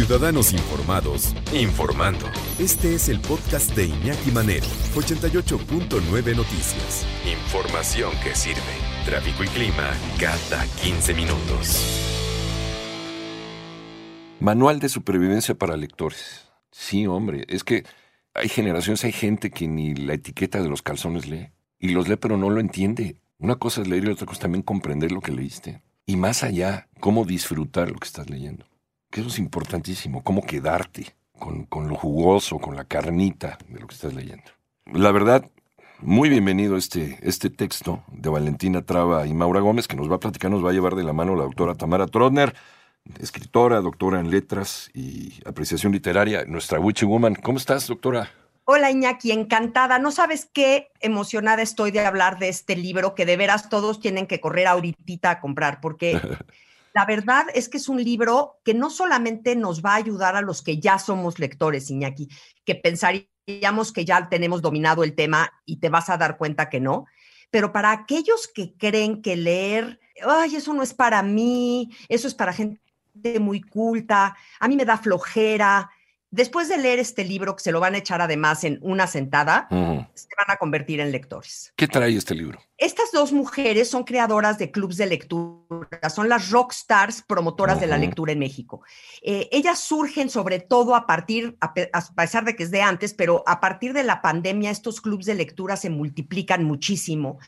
Ciudadanos informados, informando. Este es el podcast de Iñaki Manero, 88.9 Noticias. Información que sirve. Tráfico y clima cada 15 minutos. Manual de supervivencia para lectores. Sí, hombre, es que hay generaciones, hay gente que ni la etiqueta de los calzones lee. Y los lee pero no lo entiende. Una cosa es leer y otra cosa es también comprender lo que leíste. Y más allá, cómo disfrutar lo que estás leyendo. Que eso es importantísimo, cómo quedarte con, con lo jugoso, con la carnita de lo que estás leyendo. La verdad, muy bienvenido este, este texto de Valentina Traba y Maura Gómez, que nos va a platicar, nos va a llevar de la mano la doctora Tamara Trotner, escritora, doctora en letras y apreciación literaria, nuestra Witchy Woman. ¿Cómo estás, doctora? Hola Iñaki, encantada. No sabes qué emocionada estoy de hablar de este libro que de veras todos tienen que correr ahorita a comprar, porque la verdad es que es un libro que no solamente nos va a ayudar a los que ya somos lectores, Iñaki, que pensaríamos que ya tenemos dominado el tema y te vas a dar cuenta que no, pero para aquellos que creen que leer, ay, eso no es para mí, eso es para gente muy culta, a mí me da flojera. Después de leer este libro, que se lo van a echar además en una sentada, se van a convertir en lectores. ¿Qué trae este libro? Estas dos mujeres son creadoras de clubs de lectura, son las rock stars promotoras de la lectura en México. Eh, ellas surgen sobre todo a partir, a, a, pesar de que es de antes, pero a partir de la pandemia estos clubs de lectura se multiplican muchísimo.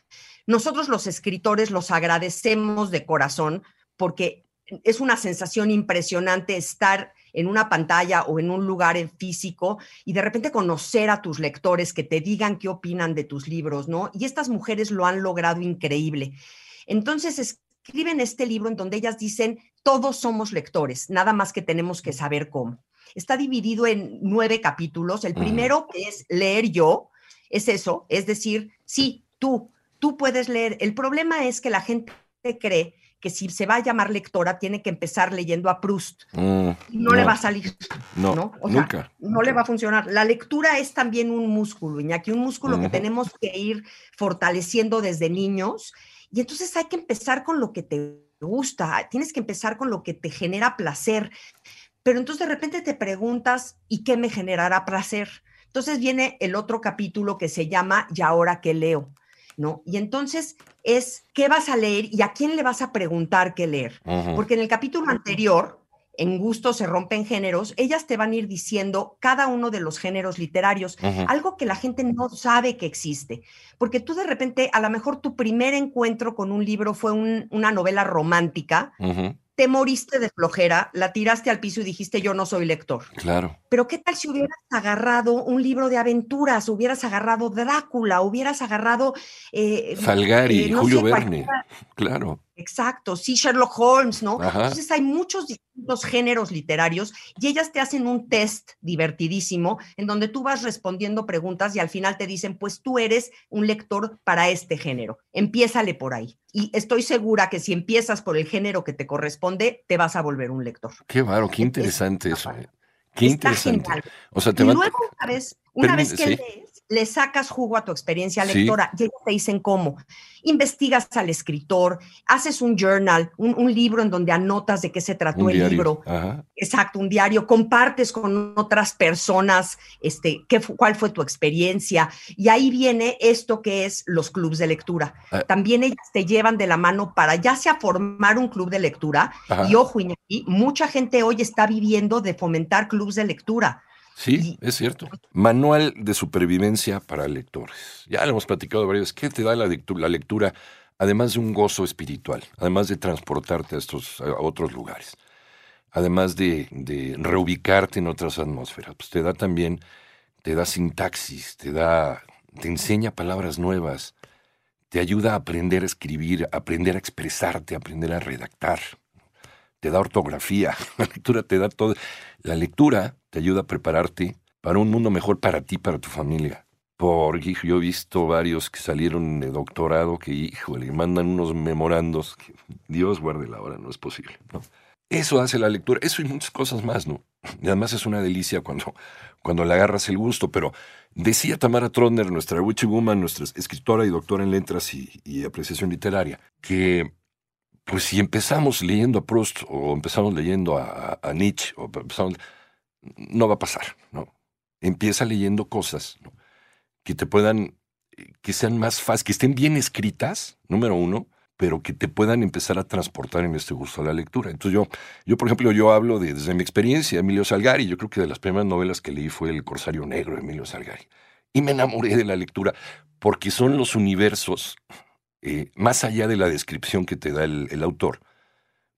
Nosotros los escritores los agradecemos de corazón porque es una sensación impresionante estar en una pantalla o en un lugar en físico y de repente conocer a tus lectores que te digan qué opinan de tus libros, ¿no? Y estas mujeres lo han logrado increíble. Entonces escriben este libro en donde ellas dicen, todos somos lectores, nada más que tenemos que saber cómo. Está dividido en nueve capítulos. El primero, que es leer yo, es eso, es decir, sí, tú, tú puedes leer. El problema es que la gente cree que si se va a llamar lectora, tiene que empezar leyendo a Proust. Mm, no, no, le va a salir. No, ¿no? O nunca. Sea, no le va a funcionar. La lectura es también un músculo, Iñaki, un músculo uh -huh. que tenemos que ir fortaleciendo desde niños. Y entonces hay que empezar con lo que te gusta, tienes que empezar con lo que te genera placer. Pero entonces de repente te preguntas, ¿y qué me generará placer? Entonces viene el otro capítulo que se llama ¿Y ahora qué leo? ¿No? Y entonces es qué vas a leer y a quién le vas a preguntar qué leer. Uh -huh. Porque en el capítulo anterior, en gusto se rompen géneros, ellas te van a ir diciendo cada uno de los géneros literarios, uh -huh. algo que la gente no sabe que existe. Porque tú de repente, a lo mejor tu primer encuentro con un libro fue un, una novela romántica. Uh -huh te moriste de flojera, la tiraste al piso y dijiste yo no soy lector. Claro. Pero qué tal si hubieras agarrado un libro de aventuras, hubieras agarrado Drácula, hubieras agarrado eh, Salgari, eh, no Julio sé, Verne, claro. Exacto, sí, Sherlock Holmes, ¿no? Ajá. Entonces hay muchos distintos géneros literarios y ellas te hacen un test divertidísimo en donde tú vas respondiendo preguntas y al final te dicen, pues tú eres un lector para este género, empiézale por ahí. Y estoy segura que si empiezas por el género que te corresponde, te vas a volver un lector. Qué baro, qué interesante es, eso. Eh. Qué interesante. Genial. O sea, te y van... luego, una vez, una vez que sí. lees, le sacas jugo a tu experiencia lectora sí. y ellos te dicen cómo. Investigas al escritor, haces un journal, un, un libro en donde anotas de qué se trató Un el diario. libro. Ajá. Exacto, un diario, compartes con otras personas este, qué, cuál fue tu experiencia. Y ahí viene esto que es los clubes de lectura. Ah. También ellas te llevan de la mano para ya sea formar un club de lectura. Ajá. Y ojo, Iñaki, mucha gente hoy está viviendo de fomentar clubes de lectura. Sí, es cierto. Manual de supervivencia para lectores. Ya lo hemos platicado varias veces. ¿Qué te da la lectura, la lectura, además de un gozo espiritual, además de transportarte a estos a otros lugares, además de, de reubicarte en otras atmósferas? Pues te da también, te da sintaxis, te da, te enseña palabras nuevas, te ayuda a aprender a escribir, a aprender a expresarte, a aprender a redactar. te da ortografía, la lectura te da todo. La lectura te ayuda a prepararte para un mundo mejor para ti, para tu familia. Porque yo he visto varios que salieron de doctorado que, híjole, mandan unos memorandos. Que Dios guarde la hora, no es posible. Eso hace la lectura, eso y muchas cosas más, ¿no? Y además es una delicia cuando, cuando le agarras el gusto. Pero decía Tamara Trotner, nuestra witchy woman, nuestra escritora y doctora en letras y, y apreciación literaria, que pues si empezamos leyendo a Proust o empezamos leyendo a, a Nietzsche o empezamos, no va a pasar, ¿no? Empieza leyendo cosas que te puedan, que sean más fáciles, que estén bien escritas, número uno, pero que te puedan empezar a transportar en este gusto a la lectura. Entonces yo, yo por ejemplo, yo hablo de, desde mi experiencia, Emilio Salgari, yo creo que de las primeras novelas que leí fue El Corsario Negro Emilio Salgari. Y me enamoré de la lectura porque son los universos, eh, más allá de la descripción que te da el, autor,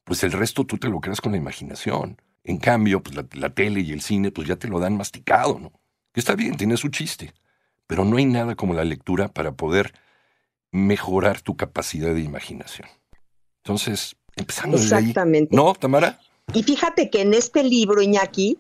pues el resto tú te lo creas con la imaginación. En cambio, pues la, la tele y el cine, pues ya te lo dan masticado, ¿no? Que está bien, tiene su chiste, pero no hay nada como la lectura para poder mejorar tu capacidad de imaginación. Entonces, empezando Exactamente. Desde ahí, ¿No, Tamara? Y fíjate que en este libro, Iñaki,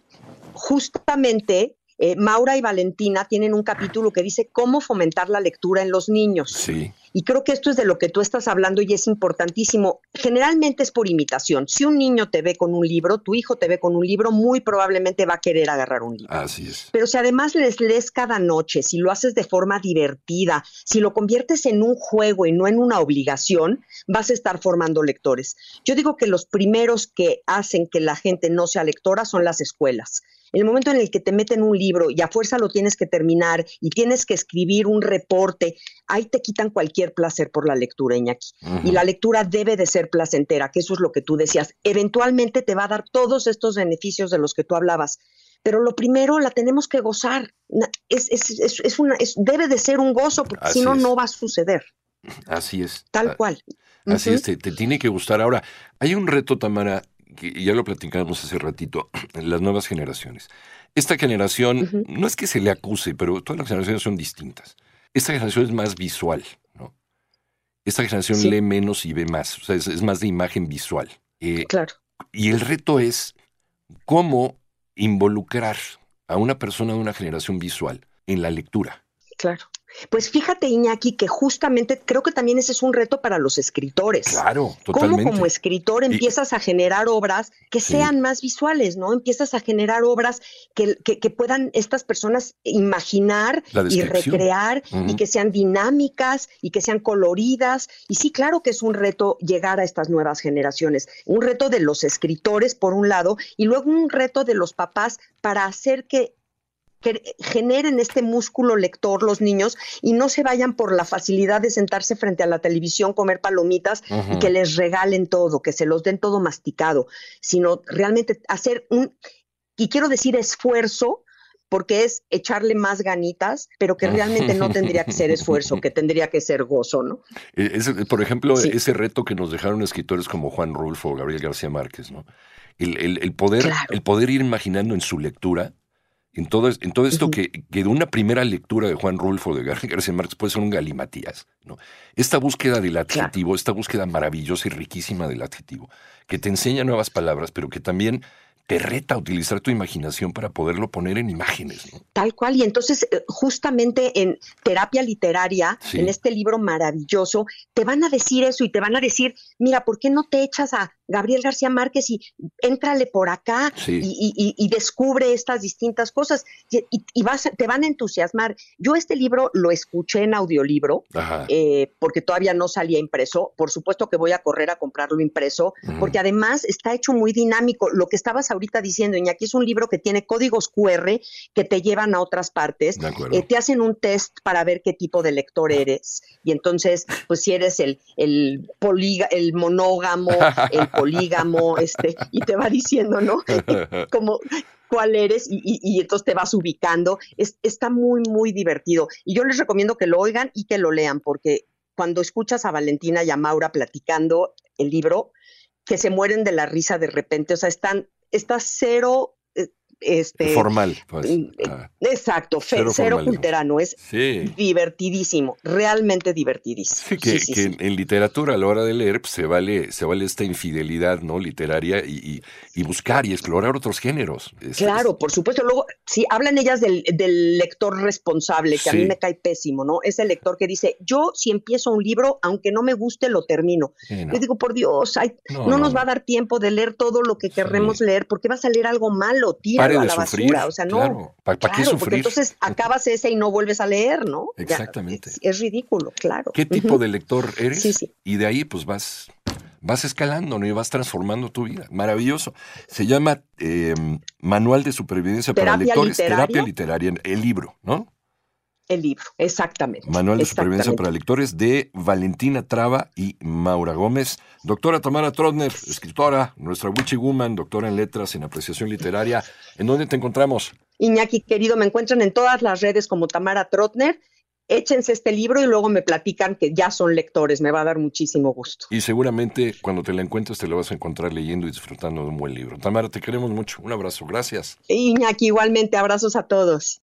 justamente eh, Maura y Valentina tienen un capítulo que dice cómo fomentar la lectura en los niños. Sí. Y creo que esto es de lo que tú estás hablando y es importantísimo. Generalmente es por imitación. Si un niño te ve con un libro, tu hijo te ve con un libro, muy probablemente va a querer agarrar un libro. Así es. Pero si además les lees cada noche, si lo haces de forma divertida, si lo conviertes en un juego y no en una obligación, vas a estar formando lectores. Yo digo que los primeros que hacen que la gente no sea lectora son las escuelas. En el momento en el que te meten un libro y a fuerza lo tienes que terminar y tienes que escribir un reporte, ahí te quitan cualquier placer por la lectura, Iñaki. Uh -huh. Y la lectura debe de ser placentera, que eso es lo que tú decías. Eventualmente te va a dar todos estos beneficios de los que tú hablabas. Pero lo primero la tenemos que gozar. Es, es, es, es una, debe de ser un gozo, porque si no, no va a suceder. Así es. Tal Ah, cual. Así es, te, te tiene que gustar. Ahora, hay un reto, Tamara, que ya lo platicamos hace ratito, las nuevas generaciones. Esta generación, no es que se le acuse, pero todas las generaciones son distintas. Esta generación es más visual, ¿no? Esta generación Sí. lee menos y ve más, o sea, es, es más de imagen visual. Eh, Claro. y el reto es cómo involucrar a una persona de una generación visual en la lectura. Claro. Pues fíjate, Iñaki, que justamente creo que también ese es un reto para los escritores. Claro, ¿Cómo totalmente. como escritor Y- empiezas a generar obras que Sí. sean más visuales, ¿no? Empiezas a generar obras que, que- que puedan estas personas imaginar y recrear y que sean dinámicas y que sean coloridas. Y sí, claro que es un reto llegar a estas nuevas generaciones. Un reto de los escritores, por un lado, y luego un reto de los papás para hacer que que generen este músculo lector los niños y no se vayan por la facilidad de sentarse frente a la televisión, comer palomitas y que les regalen todo, que se los den todo masticado, sino realmente hacer un, y quiero decir esfuerzo, porque es echarle más ganitas, pero que realmente no tendría que ser esfuerzo, que tendría que ser gozo, ¿no? Ese- por ejemplo, Sí. ese reto que nos dejaron escritores como Juan Rulfo o Gabriel García Márquez, ¿no? El, el- el poder, Claro. el poder ir imaginando en su lectura, en todo, es- en todo esto que, que de una primera lectura de Juan Rulfo de García Márquez puede ser un galimatías, ¿no? Esta búsqueda del adjetivo, esta búsqueda maravillosa y riquísima del adjetivo, que te enseña nuevas palabras, pero que también te reta a utilizar tu imaginación para poderlo poner en imágenes, ¿no? Tal cual. Y entonces, eh, justamente en terapia literaria, Sí. en este libro maravilloso, te van a decir eso y te van a decir, mira, ¿por qué no te echas a Gabriel García Márquez y éntrale por acá Sí. y, y- y descubre estas distintas cosas y, y- vas, a- te van a entusiasmar? Yo este libro lo escuché en audiolibro. Eh, porque todavía no salía impreso. Por supuesto que voy a correr a comprarlo impreso, porque además está hecho muy dinámico. Lo que estabas ahorita diciendo, Iñaki, es un libro que tiene códigos QR que te llevan a otras partes. Eh, te hacen un test para ver qué tipo de lector eres. Y entonces, pues si eres el, el, poliga- el monógamo, el polígamo, este, y te va diciendo, ¿no? como cuál eres y, y- y entonces te vas ubicando. Es, está muy, muy divertido. Y yo les recomiendo que lo oigan y que lo lean, porque cuando escuchas a Valentina y a Maura platicando el libro, que se mueren de la risa de repente, o sea, están, está cero, este formal. Pues. Ah. Exacto, cero, cero culterano, es divertidísimo, realmente divertidísimo. que, en literatura a la hora de leer pues, se vale se vale esta infidelidad no literaria y, buscar y explorar otros géneros. claro, por supuesto. Luego, sí, hablan ellas del, lector responsable, que a mí me cae pésimo, ¿no? Es el lector que dice, yo si empiezo un libro, aunque no me guste, lo termino. Yo digo, por Dios, no, nos va a dar tiempo de leer todo lo que querremos leer, porque vas a leer algo malo, tíralo a la basura. O sea, no. ¿Para, qué sufrir? entonces acabas ese y no vuelves a leer, ¿no? Exactamente. es, ridículo, claro. ¿Qué tipo de lector eres? Sí, sí. Y de ahí, pues vas vas escalando ¿no? y vas transformando tu vida. Maravilloso. Se llama em, Manual de Supervivencia para Lectores, Terapia Literaria, el libro, ¿no? El libro, exactamente. Manual de Supervivencia para Lectores de Valentina Traba y Maura Gómez. Doctora Tamara Trotner, escritora, nuestra Witchy Woman, doctora en letras, en apreciación literaria. ¿En dónde te encontramos? Iñaki, querido, me encuentran en todas las redes como Tamara Trotner échense este libro y luego me platican que ya son lectores, me va a dar muchísimo gusto. Y seguramente cuando te la encuentres te la vas a encontrar leyendo y disfrutando de un buen libro. Tamara, te queremos mucho. Un abrazo, gracias. Iñaki, igualmente, abrazos a todos.